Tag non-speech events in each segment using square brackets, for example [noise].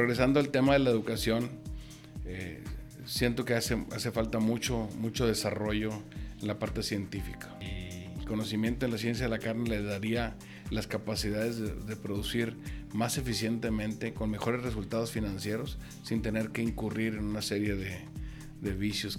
regresando al tema de la educación, eh, siento que hace, falta mucho, mucho desarrollo en la parte científica. El conocimiento en la ciencia de la carne le daría las capacidades de, producir más eficientemente, con mejores resultados financieros, sin tener que incurrir en una serie de, de vicios.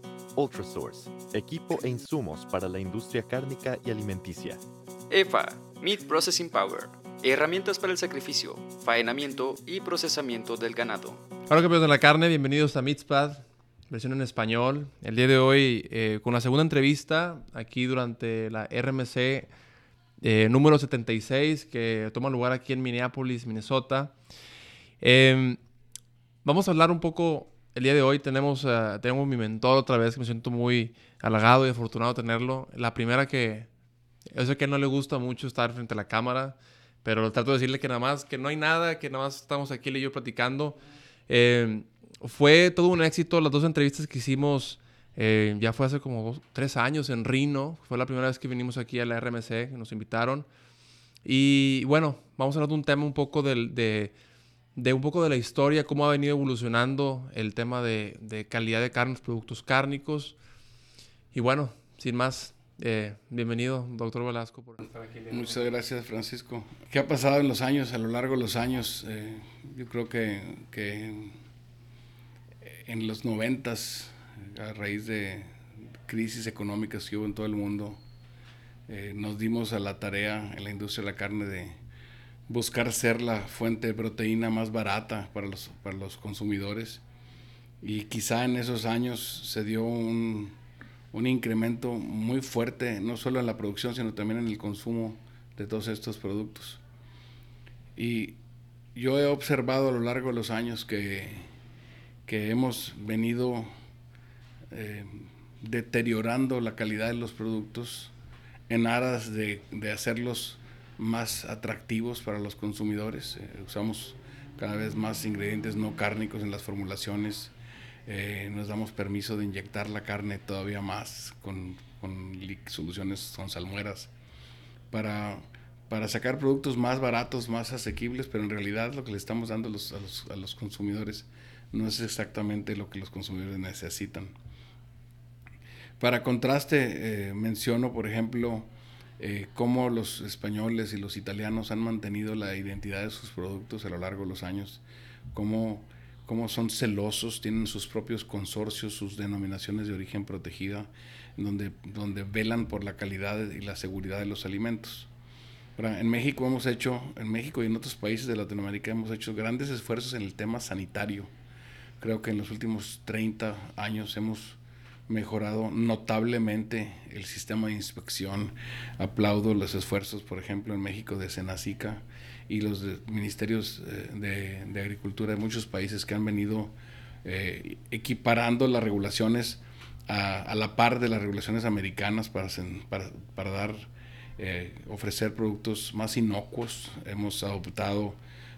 Ultrasource, equipo e insumos para la industria cárnica y alimenticia. EFA, Meat Processing Power, herramientas para el sacrificio, faenamiento y procesamiento del ganado. Hola campeones de la carne, bienvenidos a Meatspad, versión en español. El día de hoy eh, con la segunda entrevista aquí durante la RMC eh, número 76 que toma lugar aquí en Minneapolis, Minnesota. Em, vamos a hablar un poco el día de hoy tenemos, uh, tenemos mi mentor otra vez, que me siento muy halagado y afortunado tenerlo. La primera que, yo sé que no le gusta mucho estar frente a la cámara, pero trato de decirle que nada más, que no hay nada, que nada más estamos aquí él y yo platicando. Eh, fue todo un éxito las dos entrevistas que hicimos, eh, ya fue hace como tres años en Rino, fue la primera vez que vinimos aquí a la RMC, nos invitaron. Y bueno, vamos a hablar de un tema un poco del, de de un poco de la historia, cómo ha venido evolucionando el tema de, calidad de carnes, productos cárnicos. Y bueno, sin más, eh, bienvenido, doctor Velasco, por estar aquí. Muchas gracias, Francisco. ¿Qué ha pasado en los años, a lo largo de los años? Eh, yo creo que, que, en los noventas, a raíz de crisis económicas que hubo en todo el mundo, eh, nos dimos a la tarea en la industria de la carne de buscar ser la fuente de proteína más barata para los, para los consumidores. Y quizá en esos años se dio un, un incremento muy fuerte, no solo en la producción, sino también en el consumo de todos estos productos. Y yo he observado a lo largo de los años que, que hemos venido eh, deteriorando la calidad de los productos en aras de, de hacerlos más atractivos para los consumidores. Eh, usamos cada vez más ingredientes no cárnicos en las formulaciones. Eh, nos damos permiso de inyectar la carne todavía más con, con soluciones con salmueras para, para sacar productos más baratos, más asequibles, pero en realidad lo que le estamos dando a los, a los, a los consumidores no es exactamente lo que los consumidores necesitan. Para contraste, eh, menciono, por ejemplo, eh, cómo los españoles y los italianos han mantenido la identidad de sus productos a lo largo de los años, cómo, cómo son celosos, tienen sus propios consorcios, sus denominaciones de origen protegida, donde, donde velan por la calidad y la seguridad de los alimentos. en México hemos hecho, en México y en otros países de Latinoamérica hemos hecho grandes esfuerzos en el tema sanitario. Creo que en los últimos 30 años hemos mejorado notablemente el sistema de inspección. Aplaudo los esfuerzos, por ejemplo, en México de Senacica y los ministerios eh, de, Agricultura de muchos países que han venido eh, equiparando las regulaciones a, la par de las regulaciones americanas para, dar, eh, ofrecer productos más inocuos. Hemos adoptado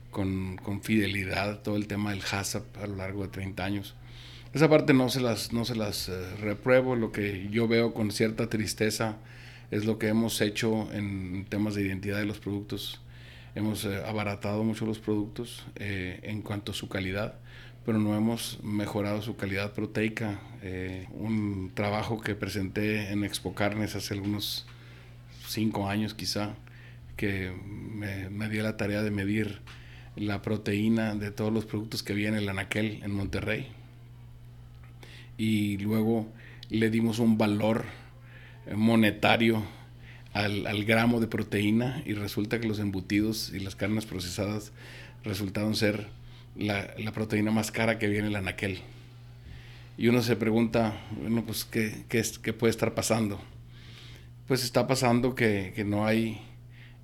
con, con fidelidad todo el tema del HACCP a lo largo de 30 años esa parte no se las, no se las eh, repruebo, lo que yo veo con cierta tristeza es lo que hemos hecho en temas de identidad de los productos. Hemos eh, abaratado mucho los productos eh, en cuanto a su calidad, pero no hemos mejorado su calidad proteica. un trabajo que presenté en Expo Carnes hace algunos cinco años quizá, que me, me dio la tarea de medir la proteína de todos los productos que había en el Anaquel en Monterrey y luego le dimos un valor eh, monetario al, gramo de proteína y resulta que los embutidos y las carnes procesadas resultaron ser la, proteína más cara que viene el anaquel. Y uno se pregunta, bueno, pues, ¿qué, qué, puede estar pasando? Pues está pasando que, que no hay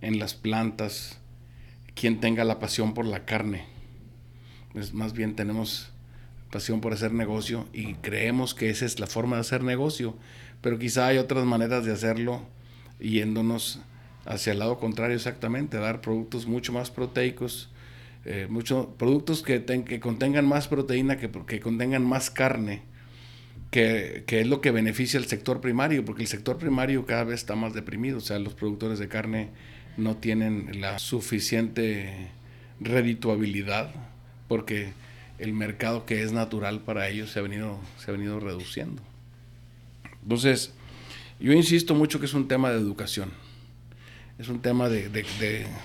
en las plantas quien tenga la pasión por la carne. Pues más bien tenemos pasión por hacer negocio y creemos que esa es la forma de hacer negocio, pero quizá hay otras maneras de hacerlo yéndonos hacia el lado contrario exactamente, dar productos mucho más proteicos, eh, muchos productos que, que, contengan más proteína, que, que contengan más carne, que, que, es lo que beneficia al sector primario, porque el sector primario cada vez está más deprimido, o sea, los productores de carne no tienen la suficiente redituabilidad, porque el mercado que es natural para ellos se ha venido, se ha venido reduciendo. Entonces, yo insisto mucho que es un tema de educación. Es un tema de,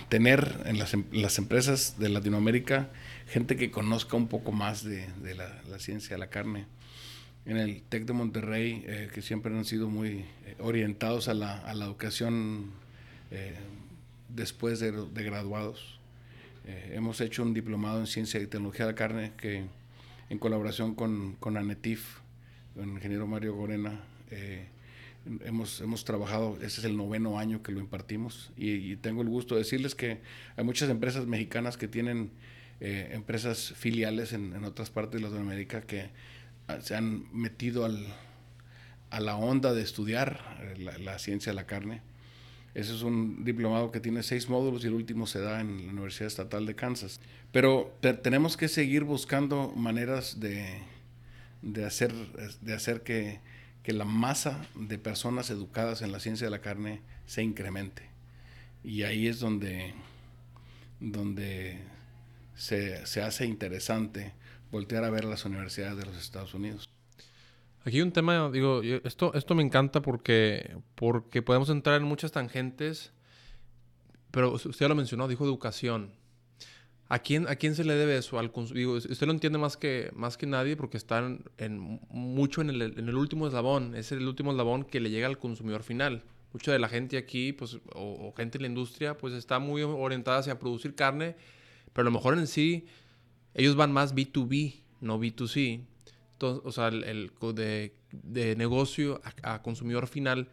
tener en las, en las, empresas de Latinoamérica gente que conozca un poco más de, la, ciencia de la carne. En el TEC de Monterrey, eh, que siempre han sido muy eh, orientados a la, a la educación eh, después de, graduados. Hemos hecho un diplomado en ciencia y tecnología de la carne que en colaboración con, con ANETIF, con el ingeniero Mario Gorena, hemos, hemos trabajado, ese es el noveno año que lo impartimos y, tengo el gusto de decirles que hay muchas empresas mexicanas que tienen eh, empresas filiales en, otras partes de Latinoamérica que ah, se han metido al, a la onda de estudiar eh, la, ciencia de la carne. Ese es un diplomado que tiene seis módulos y el último se da en la Universidad Estatal de Kansas. Pero tenemos que seguir buscando maneras de, de, hacer, de hacer que que la masa de personas educadas en la ciencia de la carne se incremente. Y ahí es donde, donde se, hace interesante voltear a ver las universidades de los Estados Unidos. Aquí hay un tema, digo, esto, esto me encanta porque, porque podemos entrar en muchas tangentes, pero usted ya lo mencionó, dijo educación. ¿A quién, ¿A quién se le debe eso? Al digo, usted lo entiende más que, más que nadie porque está en, mucho en el, en el, último eslabón. Es el último eslabón que le llega al consumidor final. Mucha de la gente aquí, pues, o, gente en la industria, pues está muy orientada hacia producir carne, pero a lo mejor en sí ellos van más B2B, no B2C. O sea, el, de, de, negocio a, a consumidor final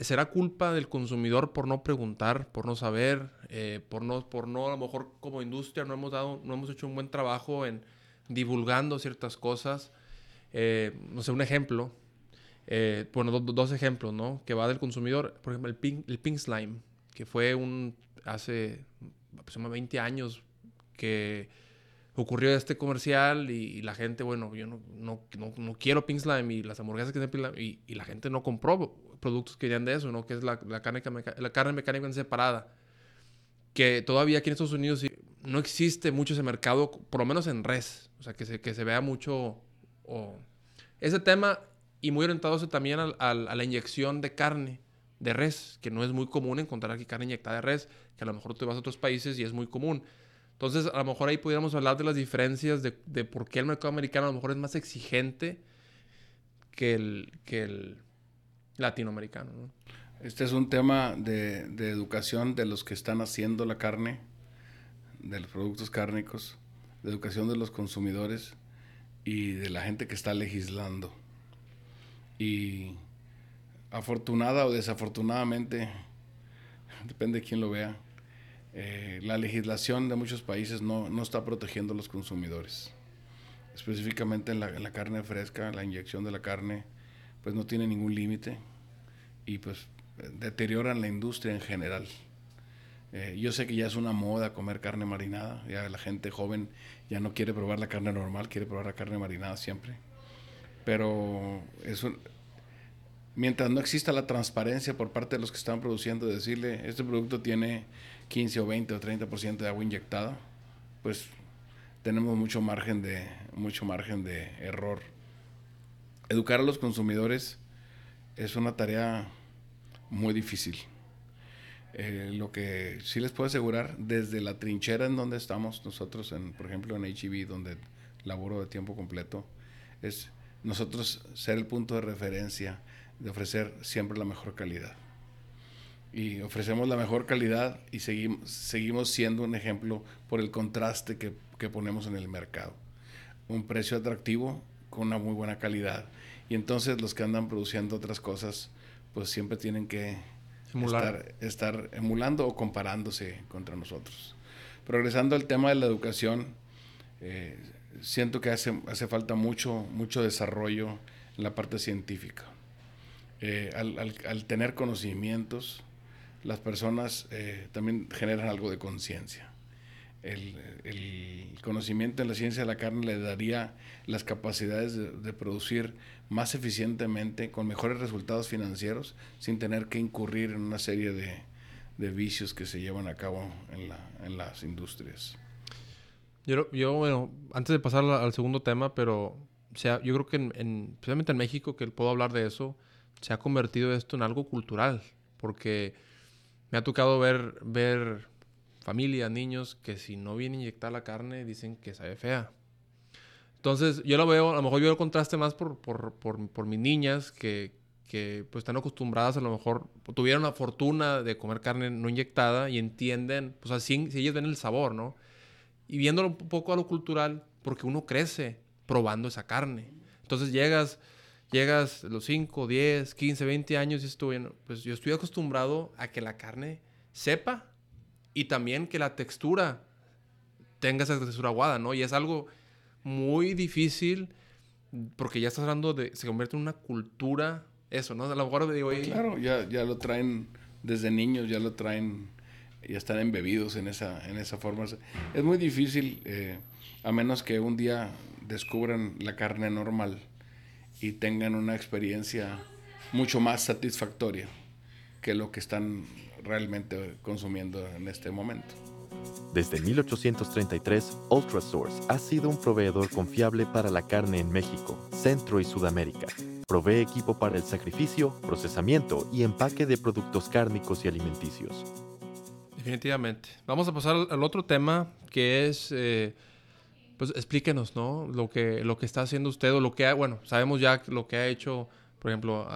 ¿Será culpa del consumidor por no preguntar, por no saber, eh, por, no, por no, a lo mejor como industria no hemos, dado, no hemos hecho un buen trabajo en divulgando ciertas cosas? Eh, no sé, un ejemplo, eh, bueno, dos ejemplos, ¿no? Que va del consumidor, por ejemplo, el Pink, el pink Slime, que fue un, hace aproximadamente 20 años que ocurrió este comercial y, la gente, bueno, yo no, no, no, quiero Pink Slime y las hamburguesas que se y, y la gente no compró productos que vienen de eso, ¿no? Que es la, la, carne, la carne mecánica separada. Que todavía aquí en Estados Unidos no existe mucho ese mercado, por lo menos en res. O sea, que se, que se vea mucho ese tema y muy orientado también a, la inyección de carne de res, que no es muy común encontrar aquí carne inyectada de res, que a lo mejor tú vas a otros países y es muy común. Entonces, a lo mejor ahí pudiéramos hablar de las diferencias de, de por qué el mercado americano a lo mejor es más exigente que el, que el, latinoamericano. Este es un tema de, educación de los que están haciendo la carne, de los productos cárnicos, de educación de los consumidores y de la gente que está legislando. Y afortunada o desafortunadamente, [laughs] depende de quién lo vea, eh, la legislación de muchos países no, está protegiendo a los consumidores. Específicamente en la, en la carne fresca, la inyección de la carne, pues no tiene ningún límite y pues deterioran la industria en general. Eh, yo sé que ya es una moda comer carne marinada, ya la gente joven ya no quiere probar la carne normal, quiere probar la carne marinada siempre. Pero eso, mientras no exista la transparencia por parte de los que están produciendo, decirle, este producto tiene 15 o 20 o 30% de agua inyectada, pues tenemos mucho margen de, mucho margen de error. Educar a los consumidores es una tarea muy difícil. Eh, lo que sí les puedo asegurar, desde la trinchera en donde estamos nosotros, en, por ejemplo en HEB, donde laboro de tiempo completo, es nosotros ser el punto de referencia de ofrecer siempre la mejor calidad. Y ofrecemos la mejor calidad y seguimos, seguimos siendo un ejemplo por el contraste que, que ponemos en el mercado. Un precio atractivo con una muy buena calidad y entonces los que andan produciendo otras cosas, pues siempre tienen que estar, emulando o comparándose contra nosotros. Progresando al tema de la educación, eh, siento que hace, hace falta mucho, mucho desarrollo en la parte científica. Eh, al, tener conocimientos, las personas eh, también generan algo de conciencia. El, conocimiento en la ciencia de la carne le daría las capacidades de, producir más eficientemente, con mejores resultados financieros, sin tener que incurrir en una serie de, vicios que se llevan a cabo en, las industrias. Yo, bueno, antes de pasar al segundo tema, pero sea, yo creo que en, especialmente en México, que puedo hablar de eso, se ha convertido esto en algo cultural, porque me ha tocado ver, ver familias, niños, que si no viene inyectar la carne dicen que sabe fea. Entonces, yo lo veo, a lo mejor yo lo contraste más por, por, por, por mis niñas que, que, pues están acostumbradas, a lo mejor tuvieron la fortuna de comer carne no inyectada y entienden, pues así, si ellos ven el sabor, ¿no? Y viéndolo un poco a lo cultural, porque uno crece probando esa carne. Entonces llegas, llegas los 5, 10, 15, 20 años y estoy, pues yo estoy acostumbrado a que la carne sepa y también que la textura tenga esa textura aguada, ¿no? Y es algo muy difícil porque ya estás hablando de, se convierte en una cultura, eso, ¿no? A lo mejor digo, Claro, ya, ya lo traen desde niños, ya lo traen, ya están embebidos en esa, en esa forma. Es muy difícil, eh, a menos que un día descubran la carne normal y tengan una experiencia mucho más satisfactoria que lo que están realmente consumiendo en este momento. Desde 1833, Ultrasource ha sido un proveedor confiable para la carne en México, Centro y Sudamérica. Provee equipo para el sacrificio, procesamiento y empaque de productos cárnicos y alimenticios. Definitivamente. Vamos a pasar al otro tema que es, eh, pues explíquenos, ¿no? Lo que, lo que está haciendo usted o lo que ha, bueno, sabemos ya lo que ha hecho, por ejemplo,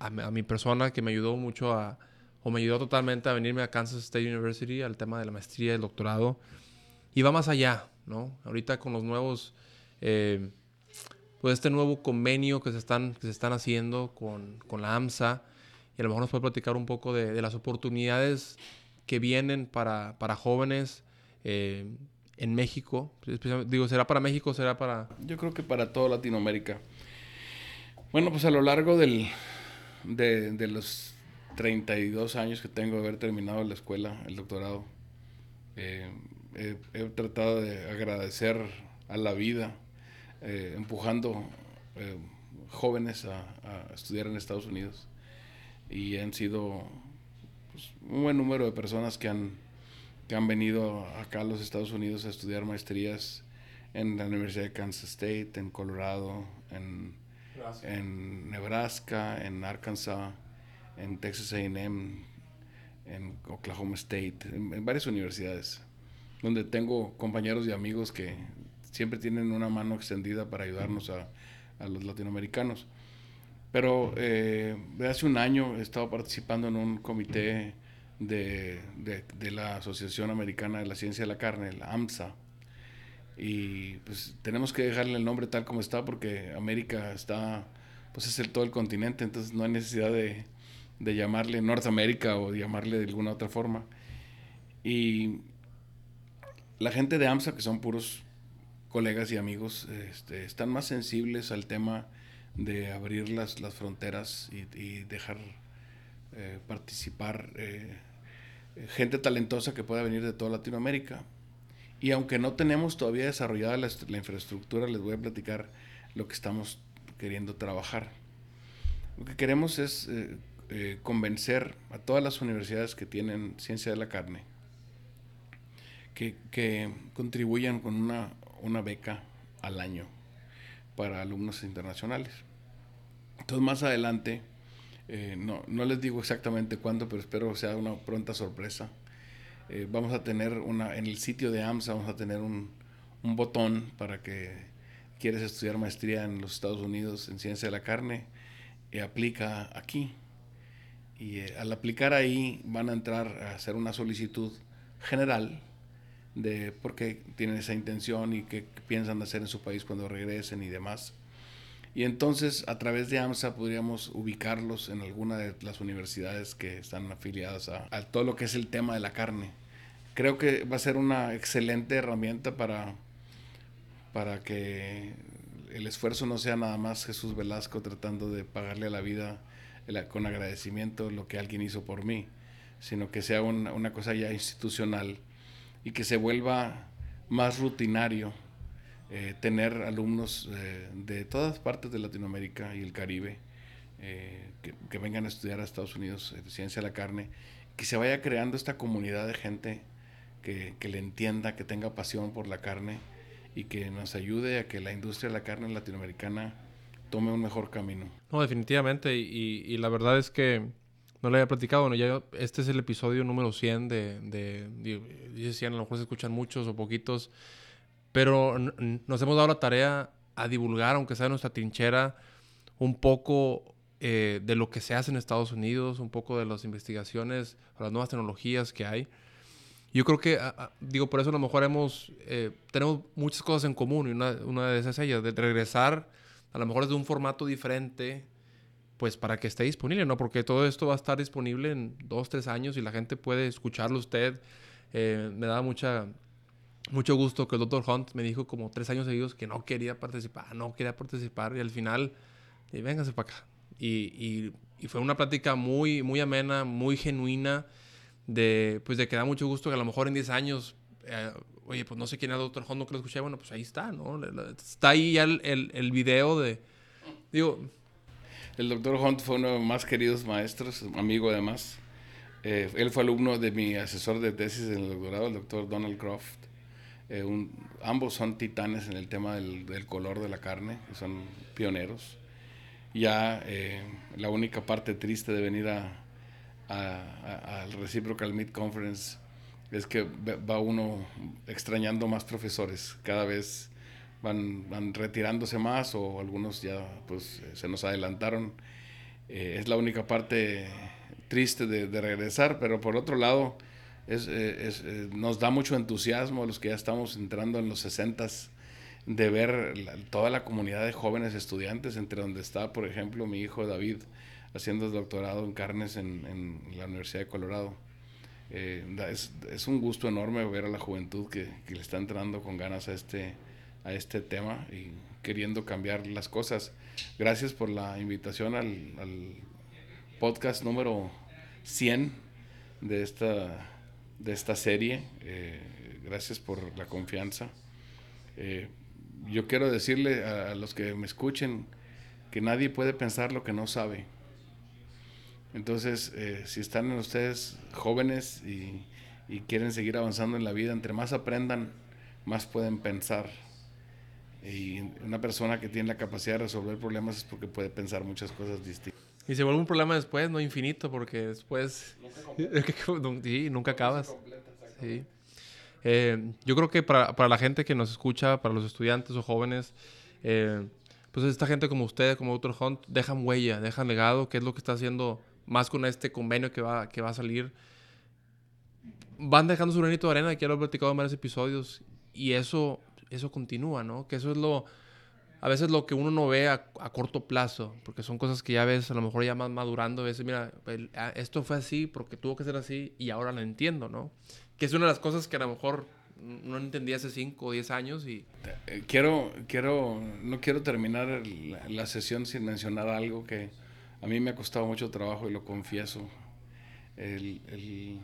a mi persona que me ayudó mucho a, o me ayudó totalmente a venirme a Kansas State University al tema de la maestría el doctorado. Y va más allá, ¿no? Ahorita con los nuevos, eh, pues este nuevo convenio que se están, que se están haciendo con, con la AMSA, y a lo mejor nos puede platicar un poco de, de las oportunidades que vienen para, para jóvenes eh, en México. Digo, ¿será para México será para...? Yo creo que para toda Latinoamérica. Bueno, pues a lo largo del, de, de los 32 años que tengo de haber terminado la escuela, el doctorado, eh, he, tratado de agradecer a la vida, eh, empujando eh, jóvenes a, estudiar en Estados Unidos. Y han sido pues, un buen número de personas que han, que han venido acá a los Estados Unidos a estudiar maestrías en la Universidad de Kansas State, en Colorado, en, en Nebraska, en Arkansas en Texas AM, en Oklahoma State, en, varias universidades, donde tengo compañeros y amigos que siempre tienen una mano extendida para ayudarnos a, los latinoamericanos. Pero eh, hace un año he estado participando en un comité de, de, la Asociación Americana de la Ciencia de la Carne, la AMSA. Y pues tenemos que dejarle el nombre tal como está porque América está, pues es el, todo el continente, entonces no hay necesidad de, de llamarle Norteamérica o llamarle de alguna otra forma. Y la gente de AMSA, que son puros colegas y amigos, este, están más sensibles al tema de abrir las, las fronteras y, dejar eh, participar eh, gente talentosa que pueda venir de toda Latinoamérica. Y aunque no tenemos todavía desarrollada la, infraestructura, les voy a platicar lo que estamos queriendo trabajar. Lo que queremos es eh, convencer a todas las universidades que tienen ciencia de la carne que, contribuyan con una, una, beca al año para alumnos internacionales. Entonces más adelante, eh, no, no, les digo exactamente cuándo, pero espero sea una pronta sorpresa. Eh, vamos a tener una, en el sitio de AMSA vamos a tener un, un botón para que quieres estudiar maestría en los Estados Unidos en ciencia de la carne, y aplica aquí y eh, al aplicar ahí van a entrar a hacer una solicitud general de por qué tienen esa intención y qué piensan hacer en su país cuando regresen y demás. Y entonces a través de AMSA podríamos ubicarlos en alguna de las universidades que están afiliadas a, todo lo que es el tema de la carne. Creo que va a ser una excelente herramienta para, para que el esfuerzo no sea nada más Jesús Velasco tratando de pagarle a la vida con agradecimiento lo que alguien hizo por mí, sino que sea una, cosa ya institucional y que se vuelva más rutinario eh, tener alumnos eh, de todas partes de Latinoamérica y el Caribe eh, que, vengan a estudiar a Estados Unidos ciencia de la carne, que se vaya creando esta comunidad de gente que, que le entienda, que tenga pasión por la carne y que nos ayude a que la industria de la carne latinoamericana tome un mejor camino. No, definitivamente. Y, la verdad es que no le había platicado. Bueno, ya este es el episodio número 100 de, de, dice 100, a lo mejor se escuchan muchos o poquitos, pero nos hemos dado la tarea a divulgar, aunque sea nuestra trinchera, un poco eh, de lo que se hace en Estados Unidos, un poco de las investigaciones, las nuevas tecnologías que hay. Yo creo que, digo, por eso a lo mejor hemos, eh, tenemos muchas cosas en común y una, una de esas es ella, de regresar a lo mejor es de un formato diferente, pues para que esté disponible, ¿no? Porque todo esto va a estar disponible en dos, tres años y la gente puede escucharlo usted. Eh, me da mucha, mucho gusto que el Dr. Hunt me dijo como tres años seguidos que no quería participar, no quería participar y al final, y véngase para acá. Y, fue una plática muy, muy amena, muy genuina de, pues de que da mucho gusto que a lo mejor en 10 años, eh, oye, pues no sé quién era Doctor Hunt, no que lo escuché, bueno, pues ahí está, ¿no? Está ahí ya el, el, el video de, digo... El Doctor Hunt fue uno de los más queridos maestros, amigo además. Eh, él fue alumno de mi asesor de tesis en el doctorado, el doctor Donald Croft. Eh, ambos son titanes en el tema del, del, color de la carne, son pioneros. Ya la única parte triste de venir a, al Reciprocal Meet Conference es que va uno extrañando más profesores. Cada vez van, van retirándose más o algunos ya pues se nos adelantaron. Eh, es la única parte triste de, regresar, pero por otro lado es, eh, eh, nos da mucho entusiasmo a los que ya estamos entrando en los 60 de ver toda la comunidad de jóvenes estudiantes, entre donde está, por ejemplo, mi hijo David, haciendo doctorado en carnes en, la Universidad de Colorado. Eh, es, un gusto enorme ver a la juventud que, le está entrando con ganas a este, a este tema y queriendo cambiar las cosas. Gracias por la invitación al, podcast número 100 de esta, de esta serie. Eh, gracias por la confianza. Eh, yo quiero decirle a los que me escuchen que nadie puede pensar lo que no sabe. Entonces, eh, si están ustedes jóvenes y, quieren seguir avanzando en la vida, entre más aprendan, más pueden pensar. Y una persona que tiene la capacidad de resolver problemas es porque puede pensar muchas cosas distintas. Y se vuelve un problema después, no infinito, porque después nunca, [laughs] sí, nunca acabas. Sí. Eh, yo creo que para, para, la gente que nos escucha, para los estudiantes o jóvenes, eh, pues esta gente como ustedes, como Dr. Hunt, dejan huella, dejan legado, que es lo que está haciendo más con este convenio que va, que va a salir, van dejando su granito de arena, que ya lo he platicado en varios episodios, y eso, eso continúa, ¿no? Que eso es lo, a veces lo que uno no ve a, corto plazo, porque son cosas que ya ves, a lo mejor ya más madurando, a veces, mira, ah, esto fue así porque tuvo que ser así y ahora lo entiendo, ¿no? Que es una de las cosas que a lo mejor no entendía hace 5 o 10 años y... Eh, quiero, quiero, no quiero terminar la sesión sin mencionar algo que a mí me ha costado mucho trabajo y lo confieso, el,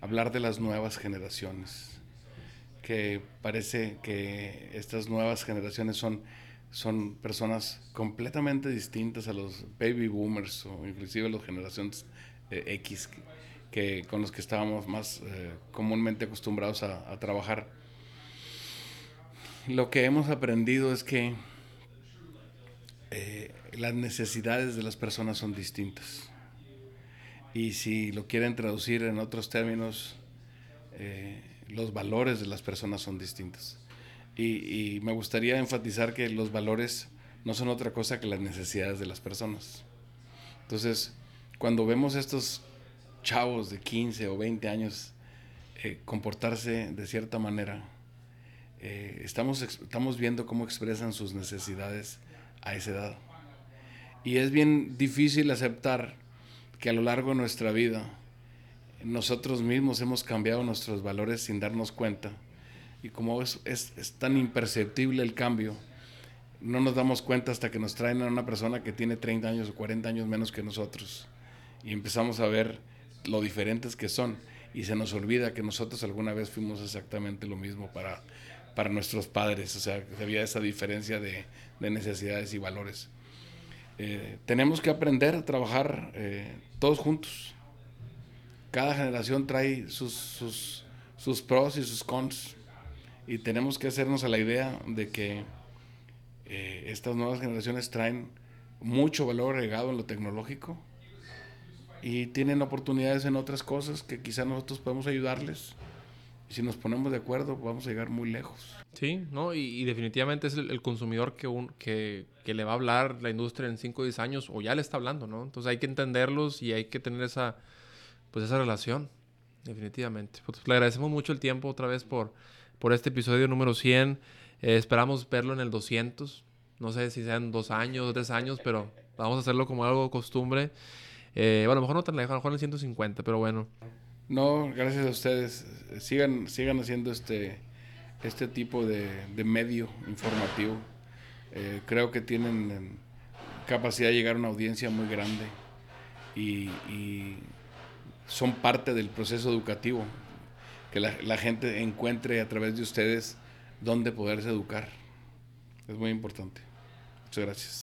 hablar de las nuevas generaciones, que parece que estas nuevas generaciones son, son personas completamente distintas a los baby boomers o inclusive a las generaciones eh, X que, con los que estábamos más eh, comúnmente acostumbrados a trabajar. Lo que hemos aprendido es que eh, las necesidades de las personas son distintas. Y si lo quieren traducir en otros términos, los valores de las personas son distintos. Y, me gustaría enfatizar que los valores no son otra cosa que las necesidades de las personas. Entonces, cuando vemos estos chavos de 15 o 20 años eh, comportarse de cierta manera, estamos, estamos viendo cómo expresan sus necesidades a esa edad. Y es bien difícil aceptar que a lo largo de nuestra vida nosotros mismos hemos cambiado nuestros valores sin darnos cuenta y como es, es, es, tan imperceptible el cambio, no nos damos cuenta hasta que nos traen a una persona que tiene 30 años o 40 años menos que nosotros y empezamos a ver lo diferentes que son y se nos olvida que nosotros alguna vez fuimos exactamente lo mismo para, para nuestros padres, o sea, había esa diferencia de, de necesidades y valores. Eh, tenemos que aprender a trabajar eh, todos juntos. Cada generación trae sus, sus, sus, pros y sus cons y tenemos que hacernos a la idea de que eh, estas nuevas generaciones traen mucho valor agregado en lo tecnológico y tienen oportunidades en otras cosas que quizá nosotros podemos ayudarles. Y si nos ponemos de acuerdo, vamos a llegar muy lejos. Sí, ¿no? Y, definitivamente es el, consumidor que, un, que, que, le va a hablar la industria en 5 o 10 años, o ya le está hablando, ¿no? Entonces hay que entenderlos y hay que tener esa, pues esa relación, definitivamente. Pues le agradecemos mucho el tiempo otra vez por, por este episodio número 100. Eh, esperamos verlo en el 200. No sé si sean dos años, tres años, pero vamos a hacerlo como algo costumbre. Eh, bueno, a lo mejor no tan lejos, a lo mejor en 150, pero bueno. No, gracias a ustedes. Sigan, sigan haciendo este, este tipo de, medio informativo. Eh, creo que tienen em, capacidad de llegar a una audiencia muy grande y, son parte del proceso educativo. Que la, gente encuentre a través de ustedes dónde poderse educar. Es muy importante. Muchas gracias.